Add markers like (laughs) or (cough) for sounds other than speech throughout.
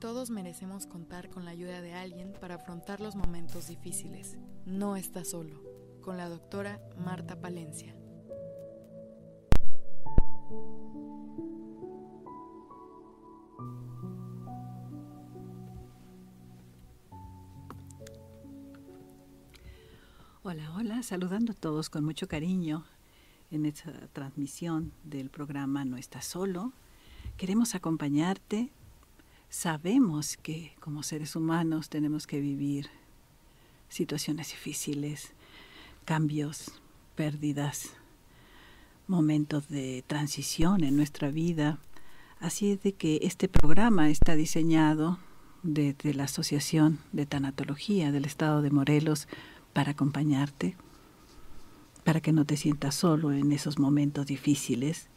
Todos merecemos contar con la ayuda de alguien para afrontar los momentos difíciles. No estás solo. Con la doctora Marta Palencia. Hola, hola, saludando a todos con mucho cariño en esta transmisión del programa No estás solo. Queremos acompañarte sabemos que como seres humanos tenemos que vivir situaciones difíciles, cambios, pérdidas, momentos de transición en nuestra vida. Así es de que este programa está diseñado desde la Asociación de Tanatología del Estado de Morelos para acompañarte, para que no te sientas solo en esos momentos difíciles.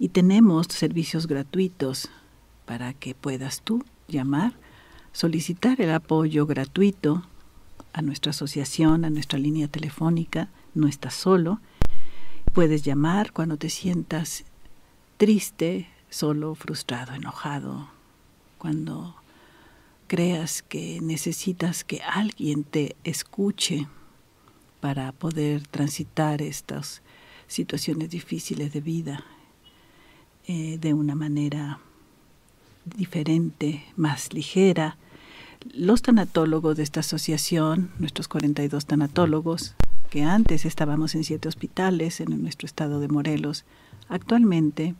Y tenemos servicios gratuitos para que puedas tú llamar, solicitar el apoyo gratuito a nuestra asociación, a nuestra línea telefónica, no estás solo. Puedes llamar cuando te sientas triste, solo, frustrado, enojado, cuando creas que necesitas que alguien te escuche para poder transitar estas situaciones difíciles de vida eh, de una manera diferente, más ligera. Los tanatólogos de esta asociación, nuestros 42 tanatólogos, que antes estábamos en siete hospitales en nuestro estado de Morelos, actualmente,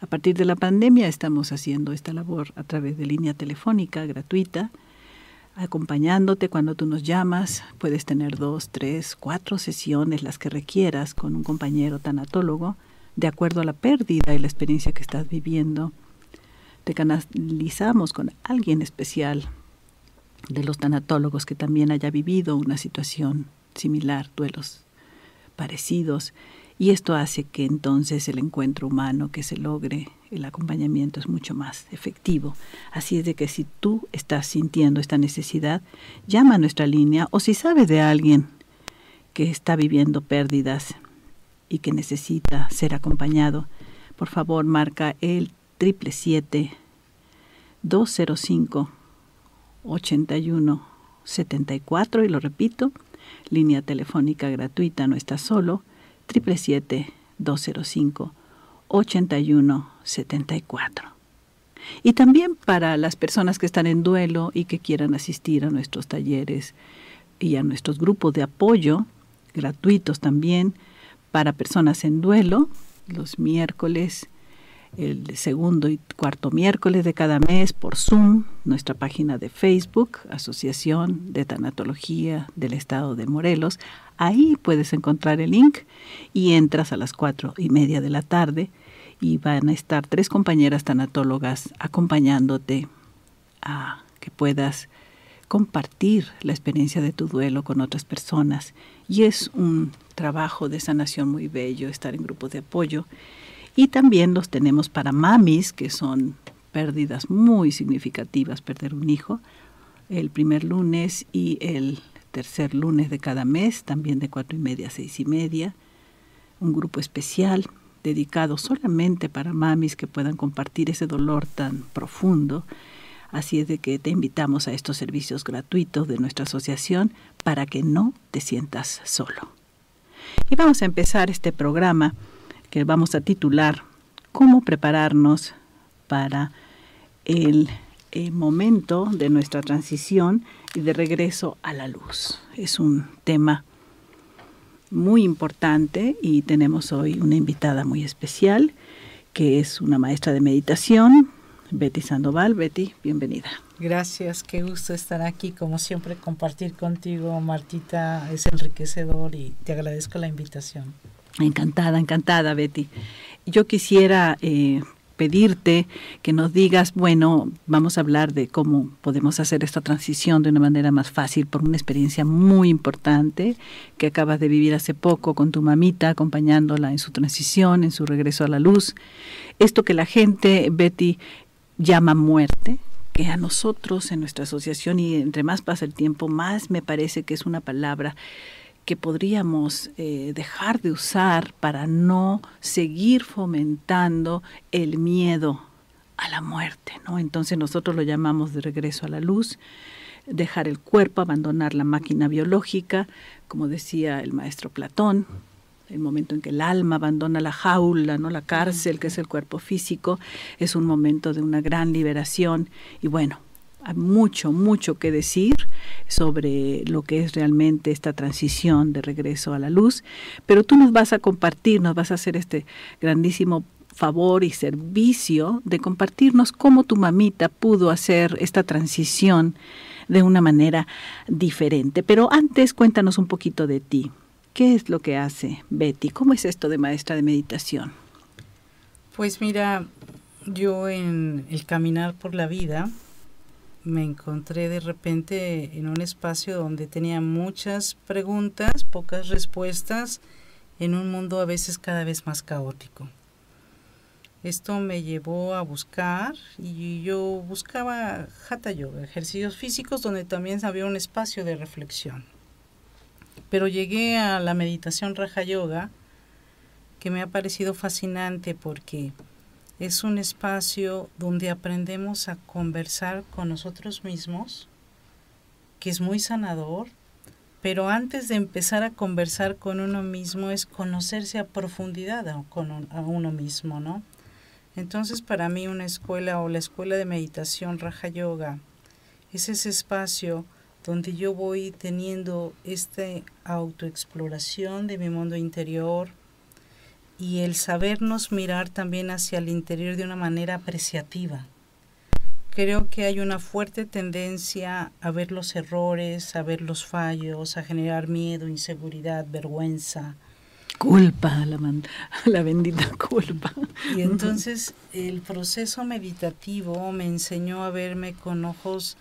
a partir de la pandemia, estamos haciendo esta labor a través de línea telefónica gratuita, acompañándote cuando tú nos llamas. Puedes tener dos, tres, cuatro sesiones, las que requieras, con un compañero tanatólogo, de acuerdo a la pérdida y la experiencia que estás viviendo te canalizamos con alguien especial de los tanatólogos que también haya vivido una situación similar, duelos parecidos, y esto hace que entonces el encuentro humano que se logre, el acompañamiento es mucho más efectivo. Así es de que si tú estás sintiendo esta necesidad, llama a nuestra línea o si sabes de alguien que está viviendo pérdidas y que necesita ser acompañado, por favor marca el 777 205 81 74 y lo repito, línea telefónica gratuita no está solo 777 205 81 74. Y también para las personas que están en duelo y que quieran asistir a nuestros talleres y a nuestros grupos de apoyo gratuitos también para personas en duelo los miércoles el segundo y cuarto miércoles de cada mes por Zoom, nuestra página de Facebook, Asociación de Tanatología del Estado de Morelos. Ahí puedes encontrar el link y entras a las cuatro y media de la tarde y van a estar tres compañeras tanatólogas acompañándote a que puedas compartir la experiencia de tu duelo con otras personas. Y es un trabajo de sanación muy bello estar en grupos de apoyo y también los tenemos para mamis, que son pérdidas muy significativas, perder un hijo, el primer lunes y el tercer lunes de cada mes, también de cuatro y media a seis y media. Un grupo especial dedicado solamente para mamis que puedan compartir ese dolor tan profundo. Así es de que te invitamos a estos servicios gratuitos de nuestra asociación para que no te sientas solo. Y vamos a empezar este programa que vamos a titular ¿Cómo prepararnos para el, eh, momento de nuestra transición y de regreso a la luz? Es un tema muy importante y tenemos hoy una invitada muy especial que es una maestra de meditación, Betty Sandoval. Betty, bienvenida. Gracias, qué gusto estar aquí. Como siempre, compartir contigo, Martita, es enriquecedor y te agradezco la invitación. Encantada, encantada, Betty. Yo quisiera eh, pedirte que nos digas, bueno, vamos a hablar de cómo podemos hacer esta transición de una manera más fácil por una experiencia muy importante que acabas de vivir hace poco con tu mamita, acompañándola en su transición, en su regreso a la luz. Esto que la gente, Betty, llama muerte, que a nosotros en nuestra asociación y entre más pasa el tiempo, más me parece que es una palabra que podríamos eh, dejar de usar para no seguir fomentando el miedo a la muerte, ¿no? Entonces nosotros lo llamamos de regreso a la luz, dejar el cuerpo, abandonar la máquina biológica, como decía el maestro Platón, el momento en que el alma abandona la jaula, no la cárcel, que es el cuerpo físico, es un momento de una gran liberación y bueno, hay mucho, mucho que decir sobre lo que es realmente esta transición de regreso a la luz, pero tú nos vas a compartir, nos vas a hacer este grandísimo favor y servicio de compartirnos cómo tu mamita pudo hacer esta transición de una manera diferente. Pero antes cuéntanos un poquito de ti. ¿Qué es lo que hace Betty? ¿Cómo es esto de maestra de meditación? Pues mira, yo en el caminar por la vida me encontré de repente en un espacio donde tenía muchas preguntas, pocas respuestas, en un mundo a veces cada vez más caótico. Esto me llevó a buscar y yo buscaba hatha yoga, ejercicios físicos donde también había un espacio de reflexión. Pero llegué a la meditación raja yoga que me ha parecido fascinante porque es un espacio donde aprendemos a conversar con nosotros mismos, que es muy sanador, pero antes de empezar a conversar con uno mismo es conocerse a profundidad con, uno mismo, ¿no? Entonces para mí una escuela o la escuela de meditación Raja Yoga es ese espacio donde yo voy teniendo esta autoexploración de mi mundo interior y el sabernos mirar también hacia el interior de una manera apreciativa. Creo que hay una fuerte tendencia a ver los errores, a ver los fallos, a generar miedo, inseguridad, vergüenza, culpa, la, (laughs) la bendita culpa. Y entonces el proceso meditativo me enseñó a verme con ojos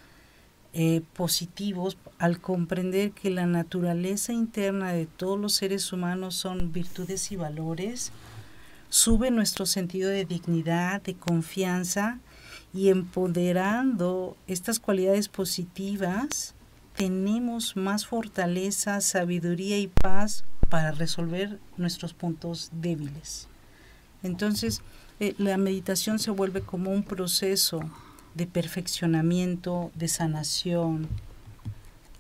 eh, positivos al comprender que la naturaleza interna de todos los seres humanos son virtudes y valores, sube nuestro sentido de dignidad, de confianza y empoderando estas cualidades positivas, tenemos más fortaleza, sabiduría y paz para resolver nuestros puntos débiles. Entonces, eh, la meditación se vuelve como un proceso de perfeccionamiento, de sanación,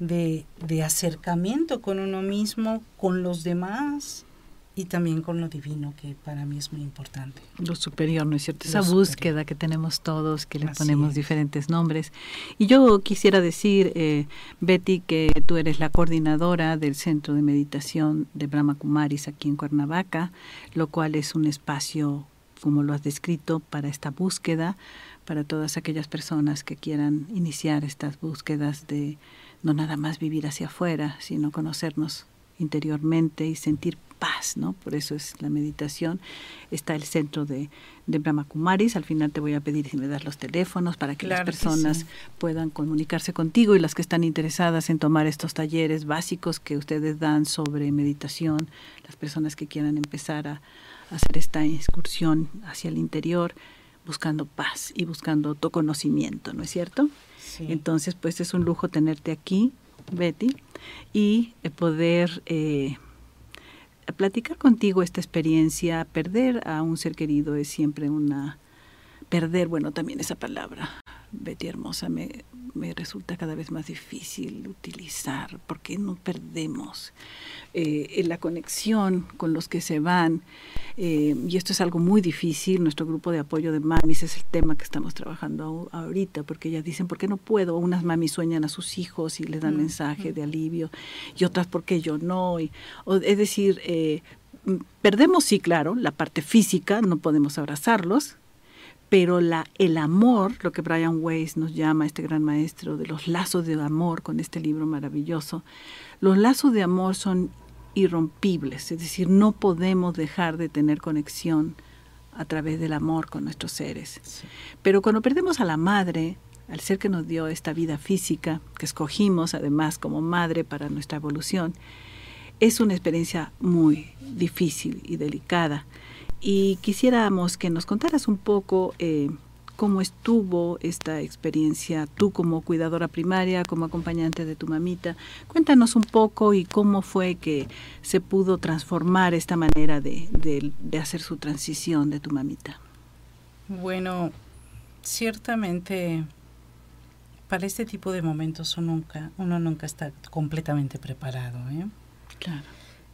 de, de acercamiento con uno mismo, con los demás y también con lo divino, que para mí es muy importante. Lo superior, ¿no es cierto? Esa búsqueda que tenemos todos, que le ponemos diferentes nombres. Y yo quisiera decir, eh, Betty, que tú eres la coordinadora del Centro de Meditación de Brahma Kumaris aquí en Cuernavaca, lo cual es un espacio, como lo has descrito, para esta búsqueda, para todas aquellas personas que quieran iniciar estas búsquedas de no nada más vivir hacia afuera, sino conocernos interiormente y sentir paz, ¿no? Por eso es la meditación. Está el centro de, de Brahma Kumaris. Al final te voy a pedir si me das los teléfonos para que las personas puedan comunicarse contigo y las que están interesadas en tomar estos talleres básicos que ustedes dan sobre meditación, las personas que quieran empezar a, hacer esta excursión hacia el interior buscando paz y buscando autoconocimiento, ¿no es cierto? Entonces, pues es un lujo tenerte aquí, Betty, y eh, poder eh, platicar contigo esta experiencia, perder a un ser querido es siempre una, perder, bueno, también esa palabra, Betty hermosa, me, me resulta cada vez más difícil utilizar, porque no perdemos eh, la conexión con los que se van. Eh, y esto es algo muy difícil. Nuestro grupo de apoyo de mamis es el tema que estamos trabajando ahorita, porque ellas dicen, ¿por qué no puedo? Unas mamis sueñan a sus hijos y les dan mensaje de alivio, y otras, ¿por qué yo no? Y, es decir, eh, perdemos, sí, claro, la parte física, no podemos abrazarlos, pero la, el amor, lo que Brian Weiss nos llama, este gran maestro, de los lazos de amor con este libro maravilloso, los lazos de amor son irrompibles, es decir, no podemos dejar de tener conexión a través del amor con nuestros seres. Pero cuando perdemos a la madre, al ser que nos dio esta vida física, que escogimos además como madre para nuestra evolución, es una experiencia muy difícil y delicada y quisiéramos que nos contaras un poco eh, cómo estuvo esta experiencia tú como cuidadora primaria, como acompañante de tu mamita. Cuéntanos un poco y cómo fue que se pudo transformar esta manera de, de hacer su transición de tu mamita. Bueno, ciertamente para este tipo de momentos uno nunca, uno nunca está completamente preparado. ¿eh? Claro.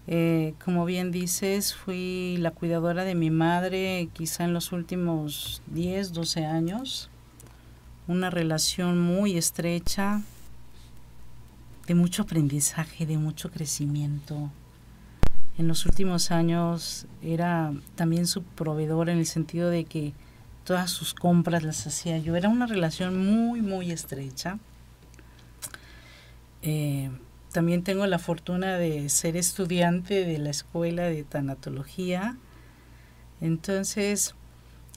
Eh, como bien dices, fui la cuidadora de mi madre quizá en los últimos 10, 12 años. Una relación muy estrecha, de mucho aprendizaje, de mucho crecimiento. En los últimos años era también su proveedor en el sentido de que todas sus compras las hacía yo. Era una relación muy, muy estrecha. Eh, también tengo la fortuna de ser estudiante de la escuela de tanatología. Entonces,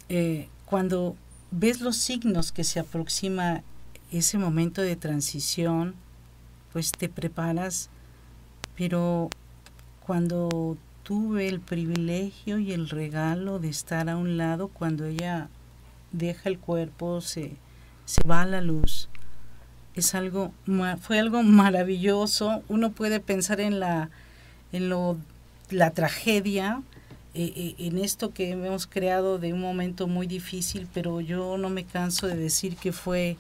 eh, cuando ves los signos que se aproxima ese momento de transición, pues te preparas, pero cuando tuve el privilegio y el regalo de estar a un lado cuando ella deja el cuerpo, se, se va a la luz, es algo fue algo maravilloso. Uno puede pensar en la en lo la tragedia eh, eh, en esto que hemos creado de un momento muy difícil pero yo no me canso de decir que fue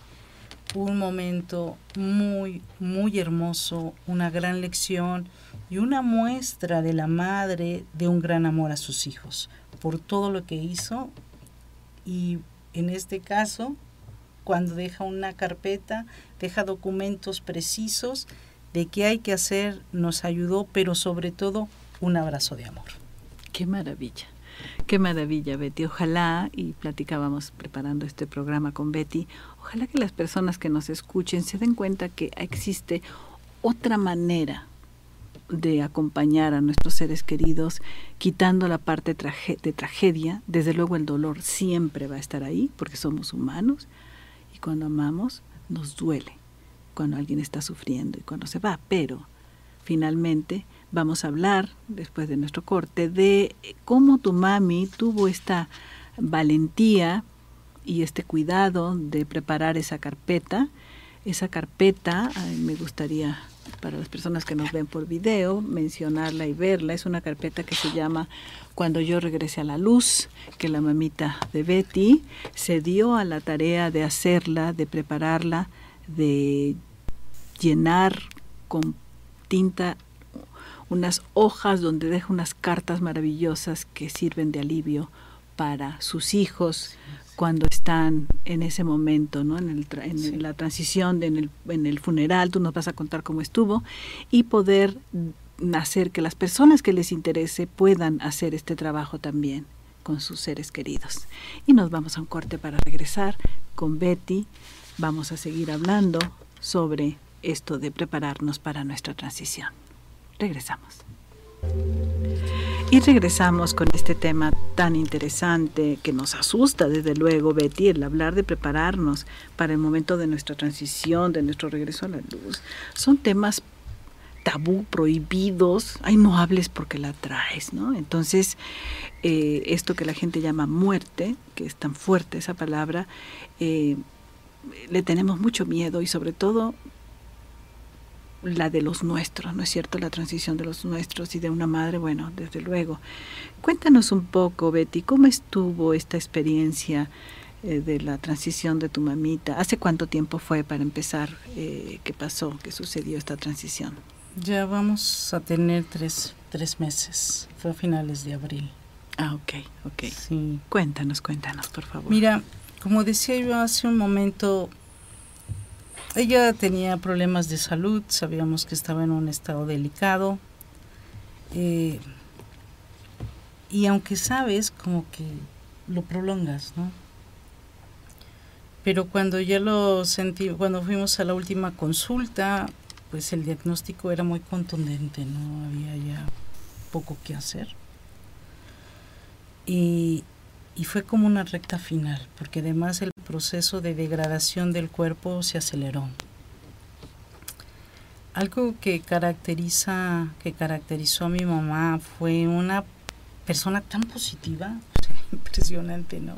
un momento muy muy hermoso una gran lección y una muestra de la madre de un gran amor a sus hijos por todo lo que hizo. Y en este caso cuando deja una carpeta, deja documentos precisos de qué hay que hacer, nos ayudó, pero sobre todo un abrazo de amor. Qué maravilla. Qué maravilla, Betty. Ojalá, y platicábamos preparando este programa con Betty, ojalá que las personas que nos escuchen se den cuenta que existe otra manera de acompañar a nuestros seres queridos, quitando la parte de tragedia. Desde luego el dolor siempre va a estar ahí, porque somos humanos, cuando amamos nos duele, cuando alguien está sufriendo y cuando se va, pero finalmente vamos a hablar, después de nuestro corte, de cómo tu mami tuvo esta valentía y este cuidado de preparar esa carpeta. Esa carpeta, me gustaría para las personas que nos ven por video, mencionarla y verla. Es una carpeta que se llama Cuando yo regrese a la luz, que la mamita de Betty se dio a la tarea de hacerla, de prepararla, de llenar con tinta unas hojas donde deja unas cartas maravillosas que sirven de alivio para sus hijos, cuando están en ese momento, ¿no? en, el en la transición, en, el, en el funeral, tú nos vas a contar cómo estuvo, y poder hacer que las personas que les interese puedan hacer este trabajo también con sus seres queridos. Y nos vamos a un corte para regresar con Betty. Vamos a seguir hablando sobre esto de prepararnos para nuestra transición. Regresamos. Y regresamos con este tema tan interesante que nos asusta, desde luego, Betty, el hablar de prepararnos para el momento de nuestra transición, de nuestro regreso a la luz. Son temas tabú, prohibidos. Ay, no hables porque la traes, ¿no? Entonces, eh, esto que la gente llama muerte, que es tan fuerte esa palabra, eh, le tenemos mucho miedo y sobre todo la de los nuestros, ¿no es cierto? La transición de los nuestros y de una madre, bueno, desde luego. Cuéntanos un poco, Betty, ¿cómo estuvo esta experiencia eh, de la transición de tu mamita? ¿Hace cuánto tiempo fue para empezar? Eh, ¿Qué pasó? ¿Qué sucedió esta transición? Ya vamos a tener tres, tres meses. Fue a finales de abril. Ah, ok, ok. Sí. Cuéntanos, cuéntanos, por favor. Mira, como decía yo hace un momento, ella tenía problemas de salud, sabíamos que estaba en un estado delicado. Eh, y aunque sabes, como que lo prolongas, ¿no? Pero cuando ya lo sentí, cuando fuimos a la última consulta, pues el diagnóstico era muy contundente, no había ya poco que hacer. Y, y fue como una recta final, porque además el proceso de degradación del cuerpo se aceleró. Algo que caracteriza, que caracterizó a mi mamá fue una persona tan positiva, (laughs) impresionante, ¿no?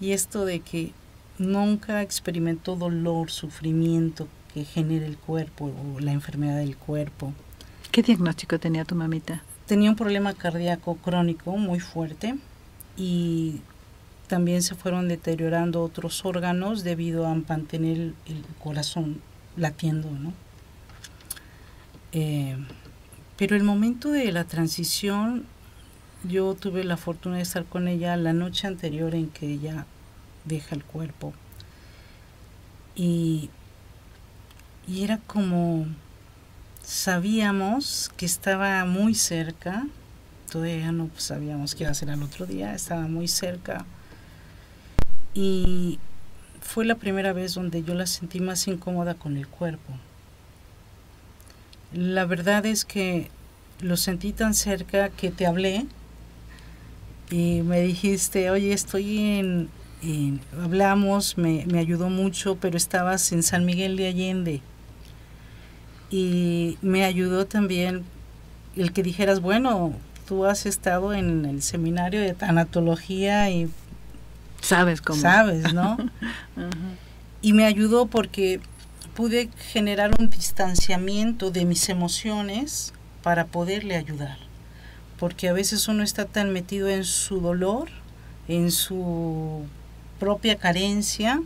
Y esto de que nunca experimentó dolor, sufrimiento que genera el cuerpo o la enfermedad del cuerpo. ¿Qué diagnóstico tenía tu mamita? Tenía un problema cardíaco crónico muy fuerte y también se fueron deteriorando otros órganos debido a mantener el, corazón latiendo, ¿no? Eh, pero el momento de la transición, yo tuve la fortuna de estar con ella la noche anterior en que ella deja el cuerpo. Y, y era como, sabíamos que estaba muy cerca, todavía no sabíamos qué ser al otro día, estaba muy cerca. Y fue la primera vez donde yo la sentí más incómoda con el cuerpo. La verdad es que lo sentí tan cerca que te hablé y me dijiste, oye, estoy en, hablamos, me, me, ayudó mucho, pero estabas en San Miguel de Allende. Y me ayudó también el que dijeras, bueno, tú has estado en el seminario de tanatología y... Sabes cómo. Sabes, ¿no? (laughs) Y me ayudó porque pude generar un distanciamiento de mis emociones para poderle ayudar. Porque a veces uno está tan metido en su dolor, en su propia carencia,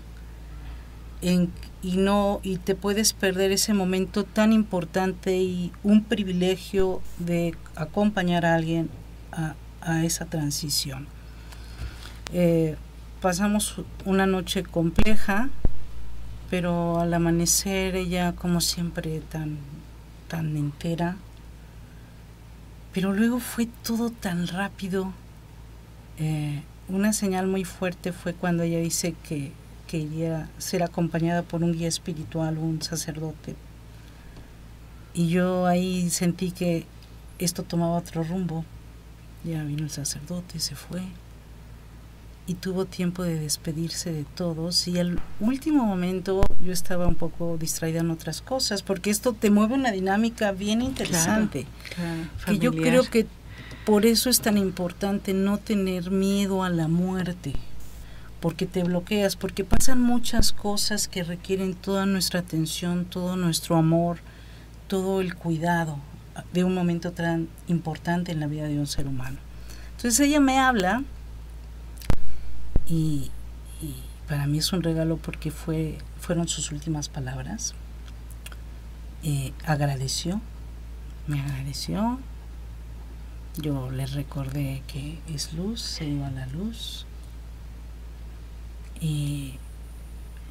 en, y no y te puedes perder ese momento tan importante y un privilegio de acompañar a alguien a, esa transición. Eh, pasamos una noche compleja, pero al amanecer ella como siempre tan, tan entera, pero luego fue todo tan rápido. Eh, una señal muy fuerte fue cuando ella dice que que iría ser acompañada por un guía espiritual o un sacerdote. Y yo ahí sentí que esto tomaba otro rumbo. Ya vino el sacerdote, se fue. Y tuvo tiempo de despedirse de todos. Y al último momento yo estaba un poco distraída en otras cosas, porque esto te mueve una dinámica bien interesante. que yo creo que por eso es tan importante no tener miedo a la muerte porque te bloqueas, porque pasan muchas cosas que requieren toda nuestra atención, todo nuestro amor, todo el cuidado de un momento tan importante en la vida de un ser humano. Entonces ella me habla y, para mí es un regalo porque fue, fueron sus últimas palabras. Eh, agradeció, me agradeció. Yo le recordé que es luz, se iba la luz y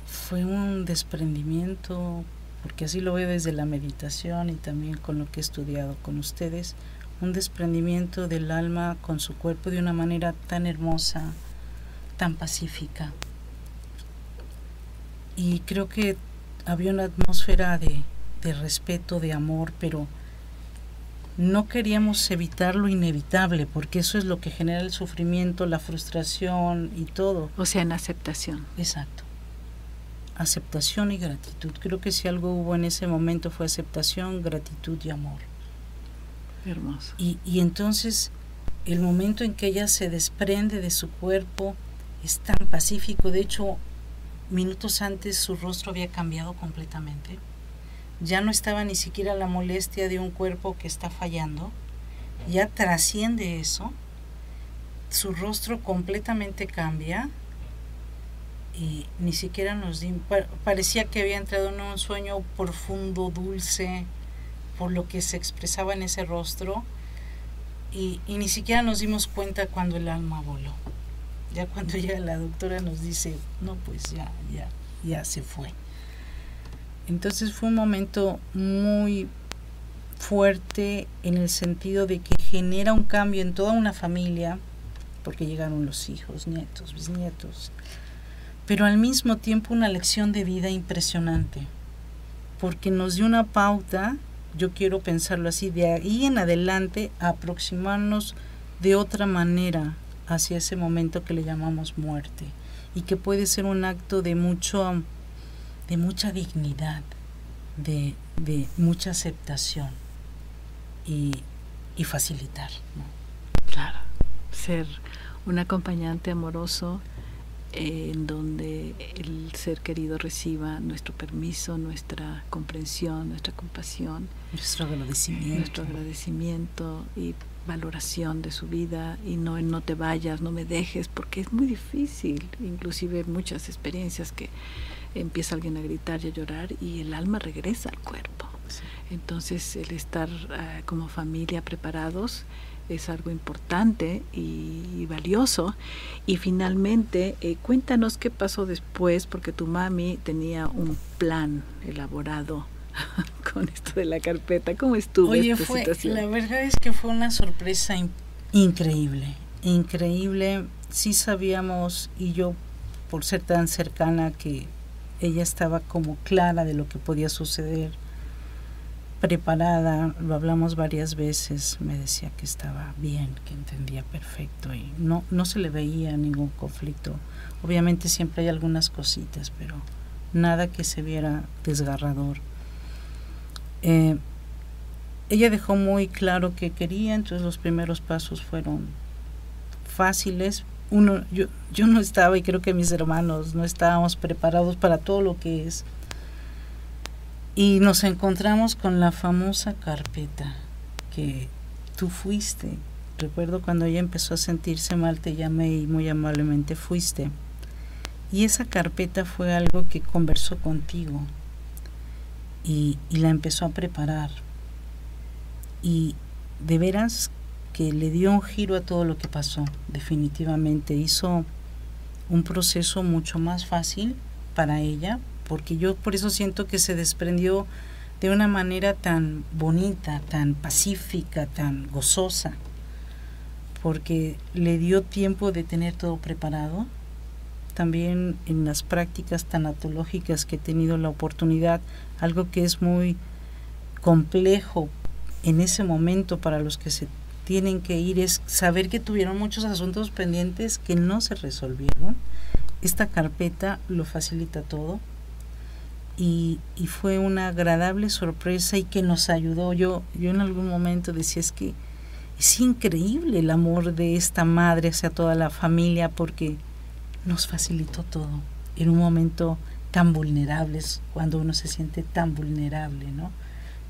fue un desprendimiento, porque así lo veo desde la meditación y también con lo que he estudiado con ustedes, un desprendimiento del alma con su cuerpo de una manera tan hermosa, tan pacífica. Y creo que había una atmósfera de, de respeto, de amor, pero no queríamos evitar lo inevitable, porque eso es lo que genera el sufrimiento, la frustración y todo. O sea, en aceptación. Exacto. Aceptación y gratitud. Creo que si algo hubo en ese momento fue aceptación, gratitud y amor. Hermoso. Y, y entonces el momento en que ella se desprende de su cuerpo es tan pacífico. De hecho, minutos antes su rostro había cambiado completamente ya no estaba ni siquiera la molestia de un cuerpo que está fallando, ya trasciende eso, su rostro completamente cambia y ni siquiera nos parecía que había entrado en un sueño profundo, dulce, por lo que se expresaba en ese rostro y, y ni siquiera nos dimos cuenta cuando el alma voló. Ya cuando llega la doctora nos dice, no, pues ya, ya, ya se fue. Entonces fue un momento muy fuerte en el sentido de que genera un cambio en toda una familia, porque llegaron los hijos, nietos, bisnietos, pero al mismo tiempo una lección de vida impresionante, porque nos dio una pauta, yo quiero pensarlo así, de ahí en adelante aproximarnos de otra manera hacia ese momento que le llamamos muerte y que puede ser un acto de mucho de mucha dignidad, de, mucha aceptación y, facilitar. Claro, ser un acompañante amoroso eh, en donde el ser querido reciba nuestro permiso, nuestra comprensión, nuestra compasión, nuestro agradecimiento. Nuestro agradecimiento y valoración de su vida y no en no te vayas, no me dejes, porque es muy difícil, inclusive muchas experiencias que empieza alguien a gritar y a llorar y el alma regresa al cuerpo. Entonces el estar eh, como familia preparados es algo importante y, valioso. Y finalmente, eh, cuéntanos qué pasó después, porque tu mami tenía un plan elaborado (laughs) con esto de la carpeta. ¿Cómo estuvo Oye, fue, La verdad es que fue una sorpresa increíble, increíble. Sí sabíamos, y yo por ser tan cercana que ella estaba como clara de lo que podía suceder, preparada, lo hablamos varias veces, me decía que estaba bien, que entendía perfecto y no, no se le veía ningún conflicto. Obviamente siempre hay algunas cositas, pero nada que se viera desgarrador. Eh, ella dejó muy claro que quería, entonces los primeros pasos fueron fáciles. Uno, yo, yo no estaba y creo que mis hermanos no estábamos preparados para todo lo que es. Y nos encontramos con la famosa carpeta que tú fuiste. Recuerdo cuando ella empezó a sentirse mal, te llamé y muy amablemente fuiste. Y esa carpeta fue algo que conversó contigo y, la empezó a preparar. Y de veras que le dio un giro a todo lo que pasó, definitivamente. Hizo un proceso mucho más fácil para ella, porque yo por eso siento que se desprendió de una manera tan bonita, tan pacífica, tan gozosa, porque le dio tiempo de tener todo preparado. También en las prácticas tanatológicas que he tenido la oportunidad, algo que es muy complejo en ese momento para los que se tienen que ir es saber que tuvieron muchos asuntos pendientes que no se resolvieron. Esta carpeta lo facilita todo y, y, fue una agradable sorpresa y que nos ayudó. Yo, yo en algún momento decía es que es increíble el amor de esta madre hacia toda la familia porque nos facilitó todo en un momento tan vulnerables, cuando uno se siente tan vulnerable, ¿no?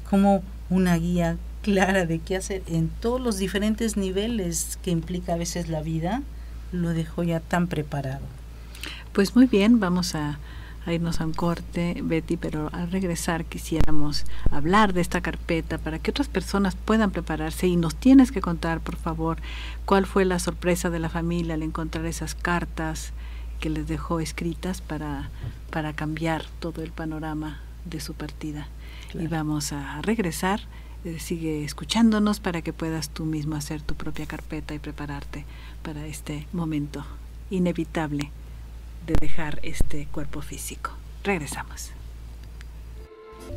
Como una guía clara de qué hacer en todos los diferentes niveles que implica a veces la vida, lo dejó ya tan preparado. Pues muy bien, vamos a, a irnos a un corte, Betty, pero al regresar quisiéramos hablar de esta carpeta para que otras personas puedan prepararse y nos tienes que contar, por favor, cuál fue la sorpresa de la familia al encontrar esas cartas que les dejó escritas para, para cambiar todo el panorama de su partida. Y vamos a regresar. Eh, sigue escuchándonos para que puedas tú mismo hacer tu propia carpeta y prepararte para este momento inevitable de dejar este cuerpo físico. Regresamos.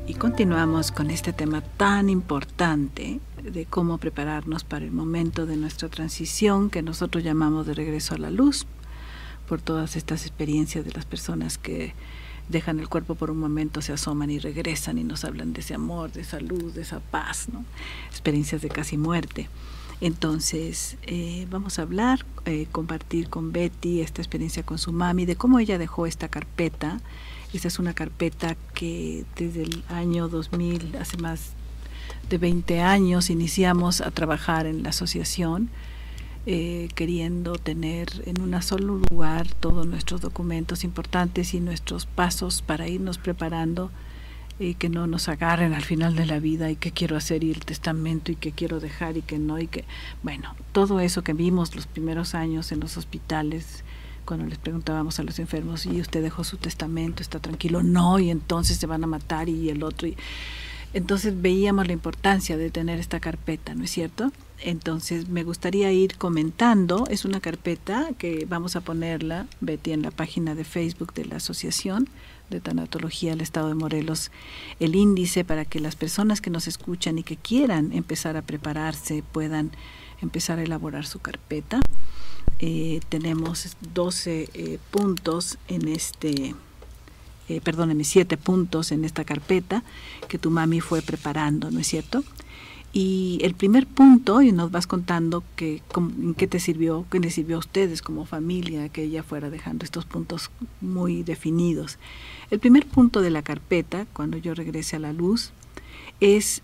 Y continuamos con este tema tan importante de cómo prepararnos para el momento de nuestra transición que nosotros llamamos de regreso a la luz por todas estas experiencias de las personas que dejan el cuerpo por un momento, se asoman y regresan y nos hablan de ese amor, de esa luz, de esa paz, ¿no? experiencias de casi muerte. Entonces, eh, vamos a hablar, eh, compartir con Betty esta experiencia con su mami, de cómo ella dejó esta carpeta. Esta es una carpeta que desde el año 2000, hace más de 20 años, iniciamos a trabajar en la asociación eh, queriendo tener en un solo lugar todos nuestros documentos importantes y nuestros pasos para irnos preparando y que no nos agarren al final de la vida y qué quiero hacer y el testamento y qué quiero dejar y qué no y que bueno todo eso que vimos los primeros años en los hospitales cuando les preguntábamos a los enfermos y usted dejó su testamento está tranquilo no y entonces se van a matar y el otro y entonces veíamos la importancia de tener esta carpeta no es cierto entonces me gustaría ir comentando, es una carpeta que vamos a ponerla, Betty, en la página de Facebook de la Asociación de Tanatología del Estado de Morelos, el índice para que las personas que nos escuchan y que quieran empezar a prepararse puedan empezar a elaborar su carpeta. Eh, tenemos 12 eh, puntos en este, eh, perdóneme, 7 puntos en esta carpeta que tu mami fue preparando, ¿no es cierto? Y el primer punto, y nos vas contando que, en qué te sirvió, qué le sirvió a ustedes como familia, que ella fuera dejando estos puntos muy definidos. El primer punto de la carpeta, cuando yo regrese a la luz, es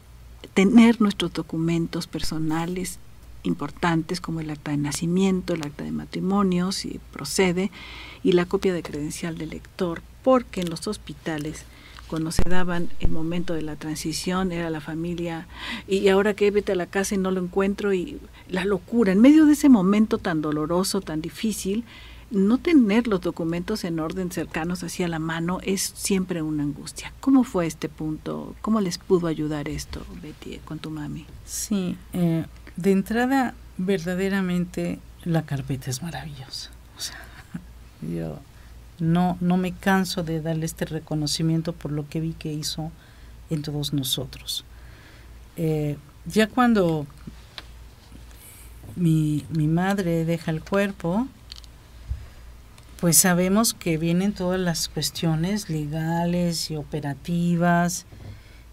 tener nuestros documentos personales importantes como el acta de nacimiento, el acta de matrimonio, si procede, y la copia de credencial del lector, porque en los hospitales cuando se daban el momento de la transición, era la familia, y ahora que vete a la casa y no lo encuentro, y la locura, en medio de ese momento tan doloroso, tan difícil, no tener los documentos en orden cercanos hacia la mano es siempre una angustia. ¿Cómo fue este punto? ¿Cómo les pudo ayudar esto, Betty, con tu mami? Sí, eh, de entrada, verdaderamente la carpeta es maravillosa. O sea, (laughs) yo no, no me canso de darle este reconocimiento por lo que vi que hizo en todos nosotros. Eh, ya cuando mi, mi madre deja el cuerpo, pues sabemos que vienen todas las cuestiones legales y operativas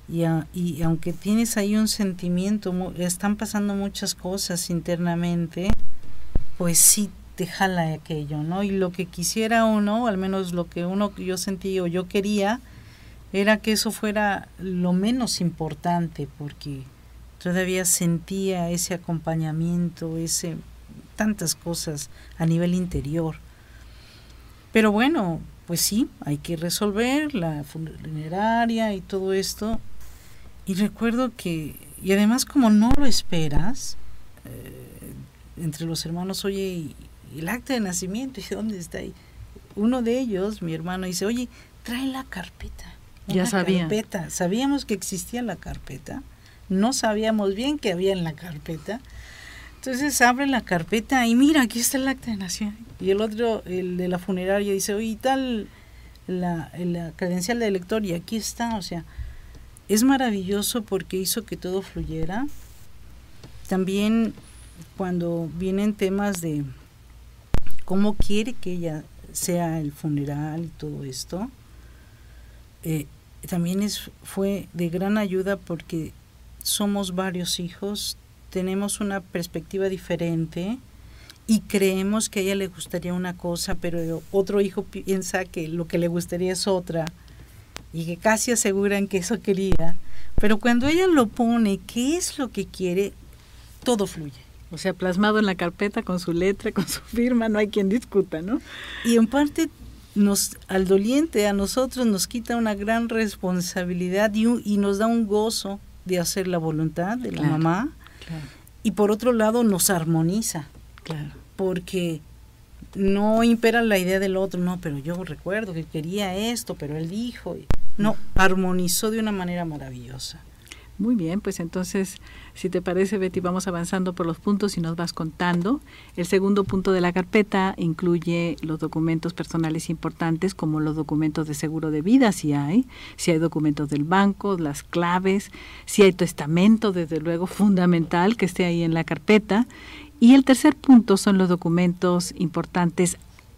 y, y, aunque tienes ahí un sentimiento, están pasando muchas cosas internamente, pues sí te jala aquello, ¿no? Y lo que quisiera uno, al menos lo que uno yo sentí o yo quería, era que eso fuera lo menos importante, porque todavía sentía ese acompañamiento, ese tantas cosas a nivel interior. Pero bueno, pues sí, hay que resolver la funeraria y todo esto. Y recuerdo que, y además como no lo esperas, eh, entre los hermanos, oye, el acta de nacimiento, ¿y dónde está ahí? Uno de ellos, mi hermano, dice, oye, trae la carpeta. Ya sabía. Carpeta. Sabíamos que existía la carpeta, no sabíamos bien que había en la carpeta. Entonces abre la carpeta y mira, aquí está el acta de nacimiento. Y el otro, el de la funeraria, dice, oye, tal la, la credencial de elector y aquí está, o sea, es maravilloso porque hizo que todo fluyera. También cuando vienen temas de cómo quiere que ella sea el funeral y todo esto, eh, también es, fue de gran ayuda porque somos varios hijos, tenemos una perspectiva diferente y creemos que a ella le gustaría una cosa, pero otro hijo piensa que lo que le gustaría es otra y que casi aseguran que eso quería. Pero cuando ella lo pone, ¿qué es lo que quiere? Todo fluye. O sea, plasmado en la carpeta con su letra, con su firma, no hay quien discuta, ¿no? Y en parte nos al doliente a nosotros nos quita una gran responsabilidad y, y nos da un gozo de hacer la voluntad de la mamá. Y por otro lado nos armoniza. Claro. Porque no impera la idea del otro, no, pero yo recuerdo que quería esto, pero él dijo. No, armonizó de una manera maravillosa. Muy bien, pues entonces, si te parece, Betty, vamos avanzando por los puntos y nos vas contando. El segundo punto de la carpeta incluye los documentos personales importantes, como los documentos de seguro de vida, si hay, si hay documentos del banco, las claves, si hay testamento, desde luego, fundamental que esté ahí en la carpeta. Y el tercer punto son los documentos importantes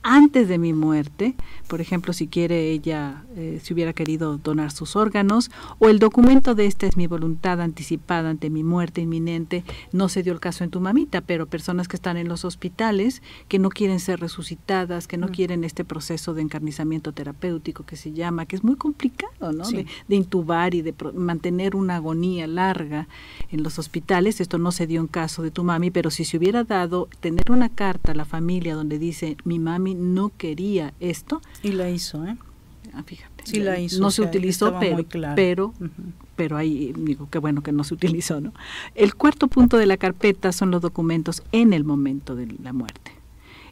antes de mi muerte, por ejemplo, si quiere ella, eh, si hubiera querido donar sus órganos, o el documento de esta es mi voluntad anticipada ante mi muerte inminente, no se dio el caso en tu mamita, pero personas que están en los hospitales, que no quieren ser resucitadas, que no mm. quieren este proceso de encarnizamiento terapéutico que se llama, que es muy complicado, ¿no? De, intubar y de mantener una agonía larga en los hospitales, esto no se dio en caso de tu mami, pero si se hubiera dado, tener una carta a la familia donde dice, mi mami no quería esto. Y la hizo, ¿eh? Ah, fíjate. Sí la hizo. No se utilizó, pero, pero, pero ahí digo que bueno que no se utilizó, ¿no? El cuarto punto de la carpeta son los documentos en el momento de la muerte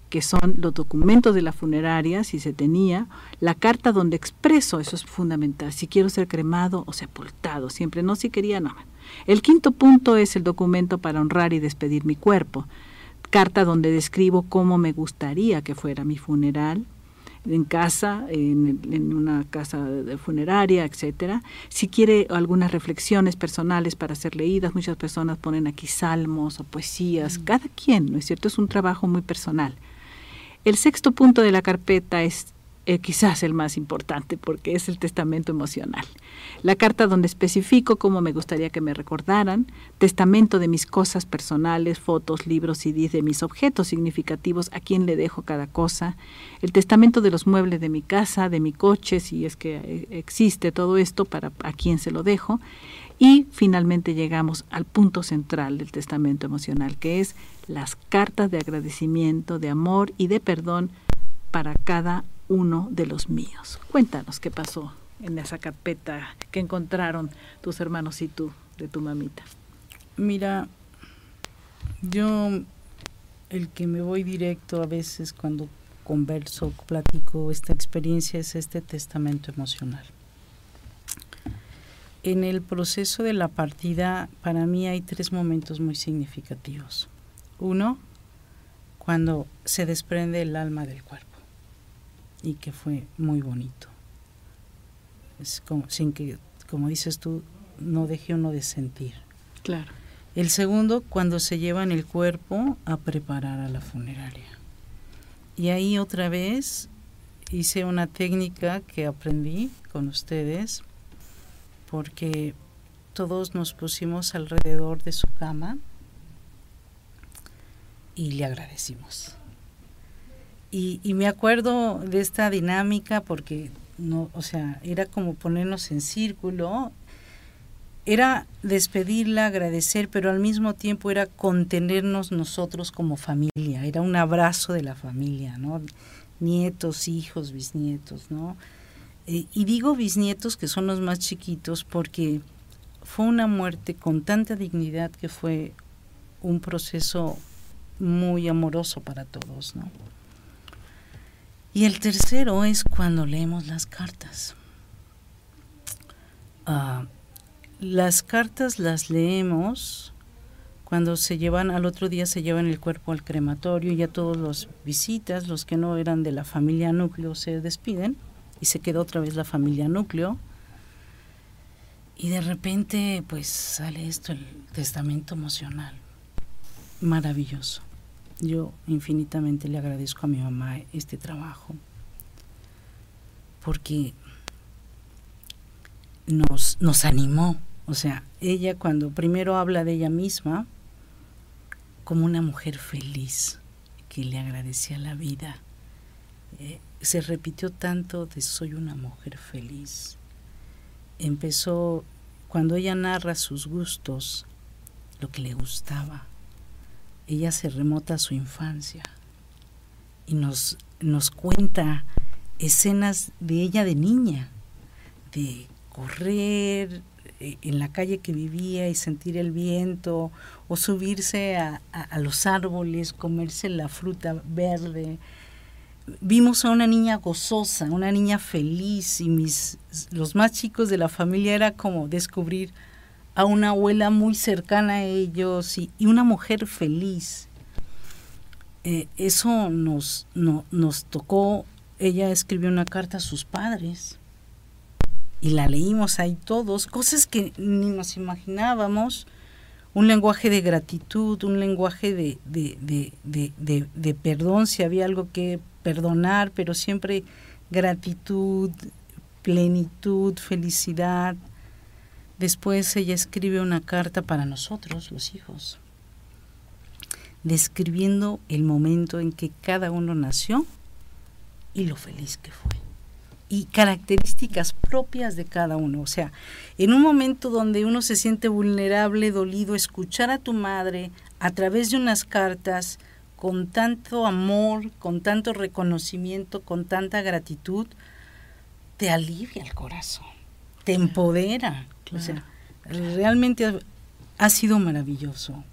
que son los documentos de la funeraria, si se tenía, la carta donde expreso, eso es fundamental, si quiero ser cremado o sepultado, siempre no si quería, no. El quinto punto es el documento para honrar y despedir mi cuerpo, carta donde describo cómo me gustaría que fuera mi funeral, en casa, en, una casa de funeraria, etcétera. Si quiere algunas reflexiones personales para ser leídas, muchas personas ponen aquí salmos o poesías, mm. cada quien, ¿no es cierto? Es un trabajo muy personal. El sexto punto de la carpeta es eh, quizás el más importante porque es el testamento emocional. La carta donde especifico cómo me gustaría que me recordaran, testamento de mis cosas personales, fotos, libros, CDs de mis objetos significativos, a quién le dejo cada cosa, el testamento de los muebles de mi casa, de mi coche, si es que eh, existe todo esto, para a quién se lo dejo, Y finalmente llegamos al punto central del testamento emocional, que es las cartas de agradecimiento, de amor y de perdón para cada uno de los míos. Cuéntanos qué pasó en esa carpeta que encontraron tus hermanos y tú de tu mamita. Mira, yo el que me voy directo a veces cuando converso, platico esta experiencia es este testamento emocional. En el proceso de la partida, para mí hay tres momentos muy significativos. Uno, cuando se desprende el alma del cuerpo y que fue muy bonito. Es como, sin que, como dices tú, no deje uno de sentir. Claro. El segundo, cuando se llevan el cuerpo a preparar a la funeraria. Y ahí otra vez hice una técnica que aprendí con ustedes, porque todos nos pusimos alrededor de su cama y le agradecimos. Y, y, me acuerdo de esta dinámica porque no, o sea, era como ponernos en círculo era despedirla, agradecer, pero al mismo tiempo era contenernos nosotros como familia, era un abrazo de la familia, ¿no? Nietos, hijos, bisnietos, ¿no? Eh, y digo bisnietos que son los más chiquitos porque fue una muerte con tanta dignidad que fue un proceso muy amoroso para todos, ¿no? Y el tercero es cuando leemos las cartas. Ah, las cartas las leemos cuando se llevan, al otro día se llevan el cuerpo al crematorio, y ya todos los visitas, los que no eran de la familia núcleo, se despiden y se queda otra vez la familia núcleo. Y de repente, pues sale esto, el testamento emocional. Maravilloso. Yo infinitamente le agradezco a mi mamá este trabajo, porque nos, nos animó. O sea, ella cuando primero habla de ella misma como una mujer feliz, que le agradecía la vida, eh, se repitió tanto de soy una mujer feliz. Empezó, cuando ella narra sus gustos, lo que le gustaba, ella se remota a su infancia y nos, nos cuenta escenas de ella de niña, de correr eh, en la calle que vivía y sentir el viento, o subirse a, los árboles, comerse la fruta verde. Vimos a una niña gozosa, una niña feliz, y mis, los más chicos de la familia era como descubrir a una abuela muy cercana a ellos y, una mujer feliz. Eh, eso nos, no, nos tocó, ella escribió una carta a sus padres y la leímos ahí todos, cosas que ni nos imaginábamos, un lenguaje de gratitud, un lenguaje de, de, perdón, si había algo que perdonar, pero siempre gratitud, plenitud, felicidad. Después ella escribe una carta para nosotros, los hijos, describiendo el momento en que cada uno nació y lo feliz que fue y características propias de cada uno. O sea, en un momento donde uno se siente vulnerable, dolido, escuchar a tu madre a través de unas cartas con tanto amor, con tanto reconocimiento, con tanta gratitud, te alivia el corazón, te empodera. O sea, realmente ha, sido maravilloso.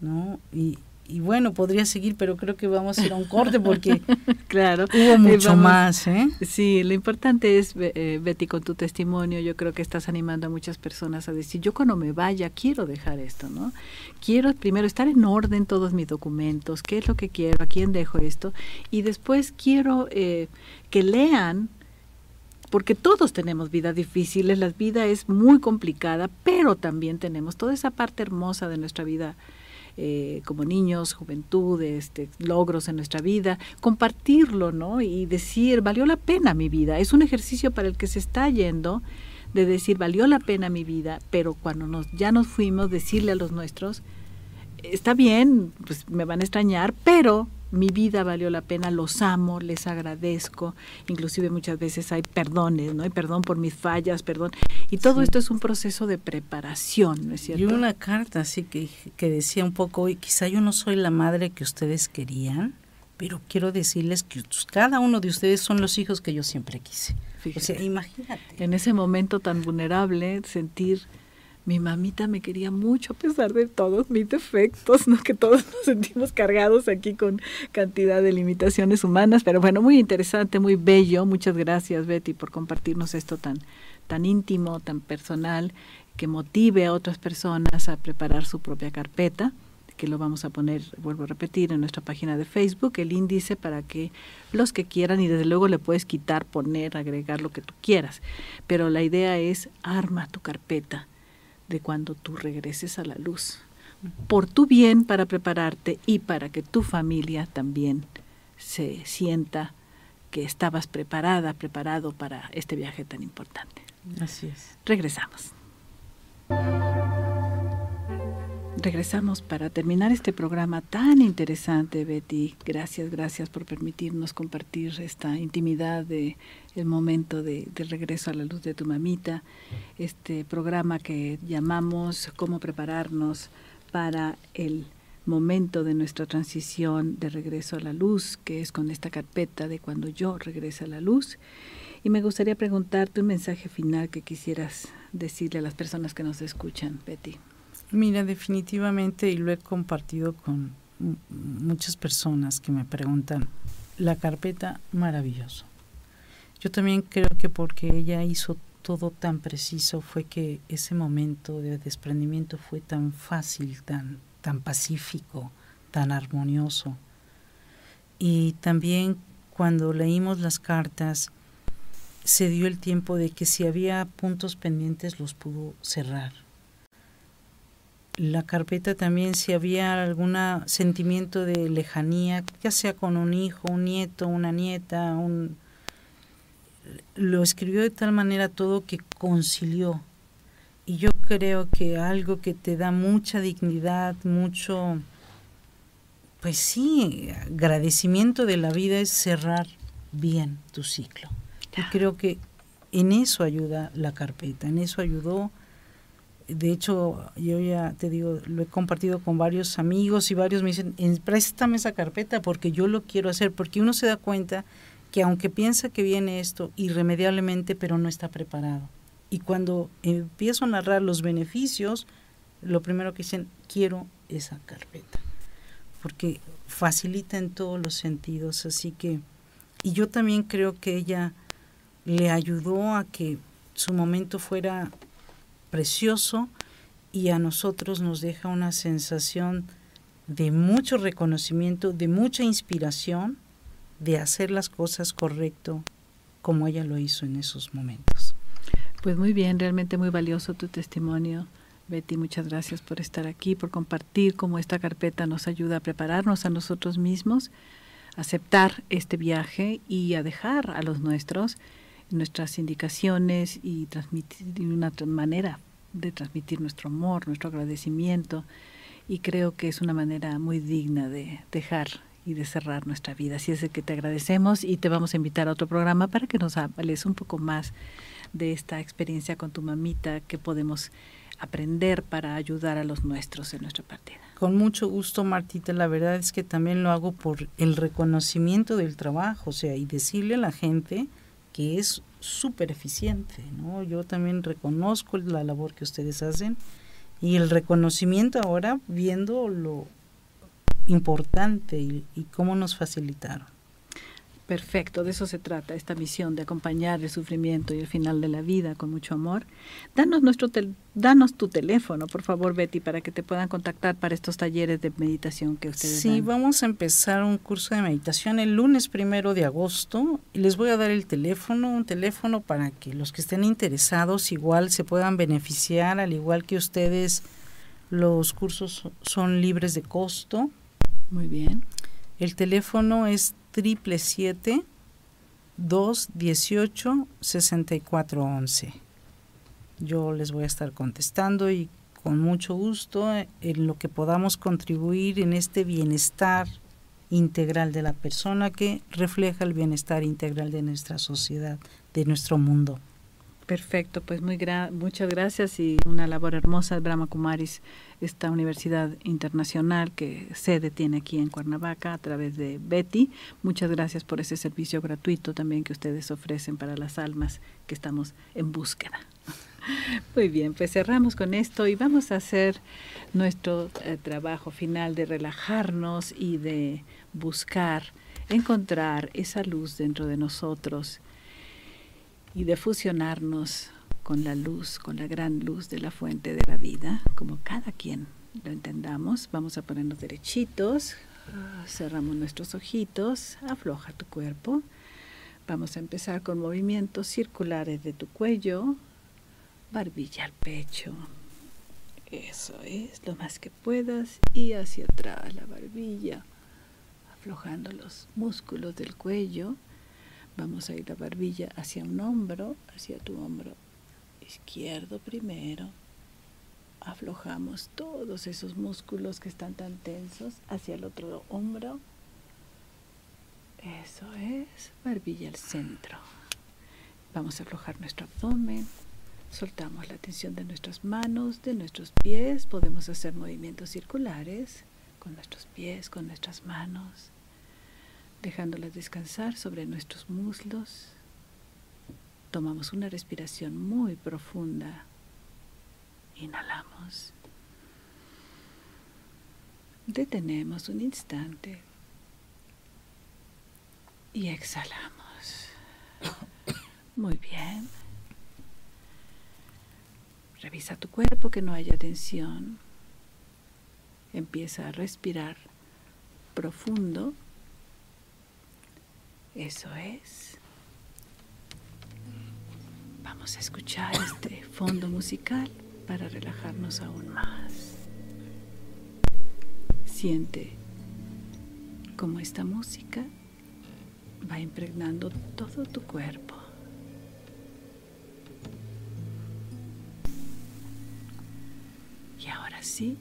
¿no? Y, y bueno, podría seguir, pero creo que vamos a ir a un corte porque (laughs) claro, hubo mucho más. ¿eh? Sí, lo importante es, eh, Betty, con tu testimonio, yo creo que estás animando a muchas personas a decir, yo cuando me vaya quiero dejar esto, ¿no? Quiero primero estar en orden todos mis documentos, qué es lo que quiero, a quién dejo esto, y después quiero eh, que lean porque todos tenemos vidas difíciles, la vida es muy complicada, pero también tenemos toda esa parte hermosa de nuestra vida eh, como niños, juventud, este, logros en nuestra vida, compartirlo, ¿no? Y decir, valió la pena mi vida. Es un ejercicio para el que se está yendo de decir, valió la pena mi vida, pero cuando nos, ya nos fuimos, decirle a los nuestros, está bien, pues me van a extrañar, pero mi vida valió la pena, los amo, les agradezco, inclusive muchas veces hay perdones, ¿no? Hay perdón por mis fallas, perdón. Y todo esto es un proceso de preparación, ¿no es cierto? Y una carta así que, que decía un poco, quizá yo no soy la madre que ustedes querían, pero quiero decirles que cada uno de ustedes son los hijos que yo siempre quise. O sea, imagínate. En ese momento tan vulnerable, sentir mi mamita me quería mucho a pesar de todos mis defectos, ¿no? que todos nos sentimos cargados aquí con cantidad de limitaciones humanas, pero bueno, muy interesante, muy bello. Muchas gracias Betty por compartirnos esto tan tan íntimo, tan personal, que motive a otras personas a preparar su propia carpeta que lo vamos a poner, vuelvo a repetir, en nuestra página de Facebook, el índice para que los que quieran, y desde luego le puedes quitar, poner, agregar lo que tú quieras. Pero la idea es arma tu carpeta de cuando tú regreses a la luz, por tu bien para prepararte y para que tu familia también se sienta que estabas preparada, preparado para este viaje tan importante. Así es. Regresamos. Regresamos para terminar este programa tan interesante, Betty. Gracias, gracias por permitirnos compartir esta intimidad de el momento de, regreso a la luz de tu mamita. Este programa que llamamos Cómo prepararnos para el momento de nuestra transición de regreso a la luz, que es con esta carpeta de cuando yo regrese a la luz. Y me gustaría preguntarte un mensaje final que quisieras decirle a las personas que nos escuchan, Betty. Mira, definitivamente, y lo he compartido con muchas personas que me preguntan, la carpeta maravilloso. Yo también creo que porque ella hizo todo tan preciso fue que ese momento de desprendimiento fue tan fácil, tan, tan pacífico, tan armonioso. Y también cuando leímos las cartas, se dio el tiempo de que si había puntos pendientes los pudo cerrar la carpeta también si había algún sentimiento de lejanía, ya sea con un hijo, un nieto, una nieta, un lo escribió de tal manera todo que concilió. Y yo creo que algo que te da mucha dignidad, mucho, pues sí, agradecimiento de la vida es cerrar bien tu ciclo. Yo creo que en eso ayuda la carpeta, en eso ayudó de hecho, yo ya te digo, lo he compartido con varios amigos y varios me dicen, préstame esa carpeta porque yo lo quiero hacer, porque uno se da cuenta que aunque piensa que viene esto irremediablemente, pero no está preparado. Y cuando empiezo a narrar los beneficios, lo primero que dicen, quiero esa carpeta, porque facilita en todos los sentidos, así que, y yo también creo que ella le ayudó a que su momento fuera precioso y a nosotros nos deja una sensación de mucho reconocimiento, de mucha inspiración, de hacer las cosas correcto como ella lo hizo en esos momentos. Pues muy bien, realmente muy valioso tu testimonio. Betty, muchas gracias por estar aquí, por compartir cómo esta carpeta nos ayuda a prepararnos a nosotros mismos, aceptar este viaje y a dejar a los nuestros nuestras indicaciones y transmitir una manera de transmitir nuestro amor, nuestro agradecimiento y creo que es una manera muy digna de dejar y de cerrar nuestra vida. Así es de que te agradecemos y te vamos a invitar a otro programa para que nos hables un poco más de esta experiencia con tu mamita que podemos aprender para ayudar a los nuestros en nuestra partida. Con mucho gusto, Martita. La verdad es que también lo hago por el reconocimiento del trabajo, o sea, y decirle a la gente que es súper eficiente, ¿no? Yo también reconozco la labor que ustedes hacen y el reconocimiento ahora viendo lo importante y, y cómo nos facilitaron. Perfecto, de eso se trata, esta misión de acompañar el sufrimiento y el final de la vida con mucho amor. Danos, nuestro danos tu teléfono, por favor, Betty, para que te puedan contactar para estos talleres de meditación que ustedes Sí, vamos a empezar un curso de meditación el lunes primero de agosto. Y les voy a dar el teléfono, un teléfono para que los que estén interesados igual se puedan beneficiar, al igual que ustedes, los cursos son libres de costo. Muy bien. El teléfono es triple siete dos dieciocho sesenta y cuatro once. Yo les voy a estar contestando y con mucho gusto en lo que podamos contribuir en este bienestar integral de la persona que refleja el bienestar integral de nuestra sociedad, de nuestro mundo. Perfecto, pues muy muchas gracias y una labor hermosa Brahma Kumaris, esta universidad internacional que sede tiene aquí en Cuernavaca a través de Betty. Muchas gracias por ese servicio gratuito también que ustedes ofrecen para las almas que estamos en búsqueda. (laughs) Muy bien, pues cerramos con esto y vamos a hacer nuestro eh, trabajo final de relajarnos y de buscar, encontrar esa luz dentro de nosotros y de fusionarnos con la luz, con la gran luz de la fuente de la vida, como cada quien lo entendamos. Vamos a ponernos derechitos, ah, cerramos nuestros ojitos, afloja tu cuerpo. Vamos a empezar con movimientos circulares de tu cuello, barbilla al pecho. Eso es, lo más que puedas y hacia atrás la barbilla, aflojando los músculos del cuello Vamos a ir la barbilla hacia un hombro, hacia tu hombro izquierdo primero. Aflojamos todos esos músculos que están tan tensos hacia el otro hombro. Eso es, barbilla al centro. Vamos a aflojar nuestro abdomen. Soltamos la tensión de nuestras manos, de nuestros pies. Podemos hacer movimientos circulares con nuestros pies, con nuestras manos dejándolas descansar sobre nuestros muslos. Tomamos una respiración muy profunda. Inhalamos. Detenemos un instante y exhalamos. (coughs) Muy bien. Revisa tu cuerpo que no haya tensión. Empieza a respirar profundo eso es. Vamos a escuchar este fondo musical para relajarnos aún más. Siente cómo esta música va impregnando todo tu cuerpo. Y ahora sí,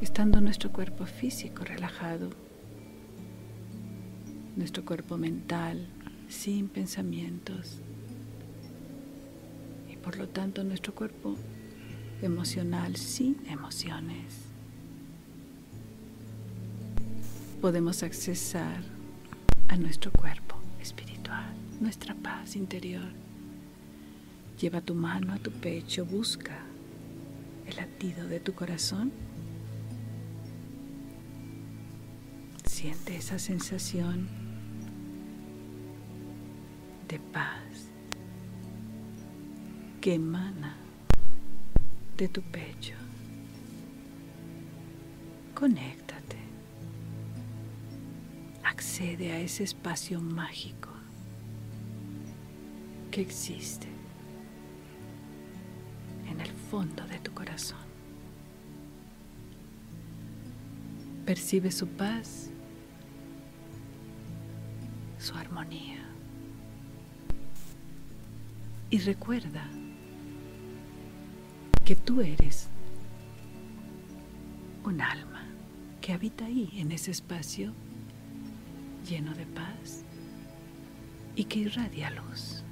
estando nuestro cuerpo físico relajado, nuestro cuerpo mental sin pensamientos y por lo tanto nuestro cuerpo emocional sin emociones. Podemos accesar a nuestro cuerpo espiritual, nuestra paz interior. Lleva tu mano a tu pecho, busca el latido de tu corazón. Siente esa sensación de paz que emana de tu pecho. Conéctate. Accede a ese espacio mágico que existe en el fondo de tu corazón. Percibe su paz, su armonía. Y recuerda que tú eres un alma que habita ahí en ese espacio lleno de paz y que irradia luz.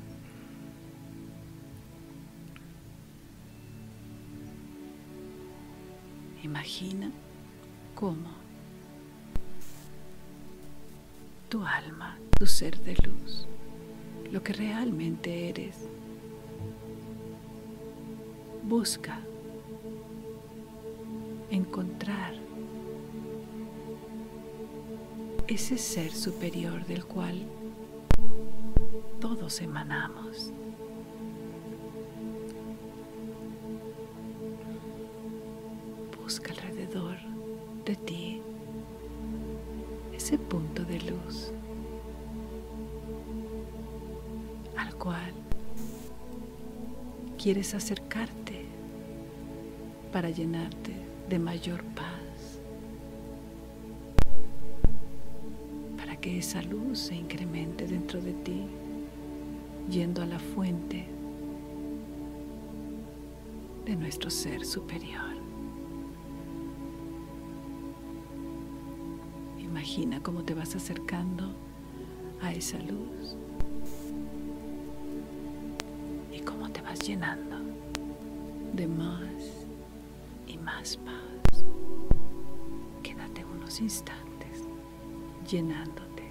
Imagina cómo tu alma, tu ser de luz, lo que realmente eres, busca encontrar ese ser superior del cual todos emanamos. Busca alrededor de ti ese punto de luz al cual quieres acercarte para llenarte de mayor paz, para que esa luz se incremente dentro de ti, yendo a la fuente de nuestro ser superior. Imagina cómo te vas acercando a esa luz Instantes llenándote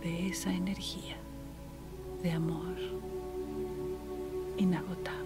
de esa energía de amor inagotable.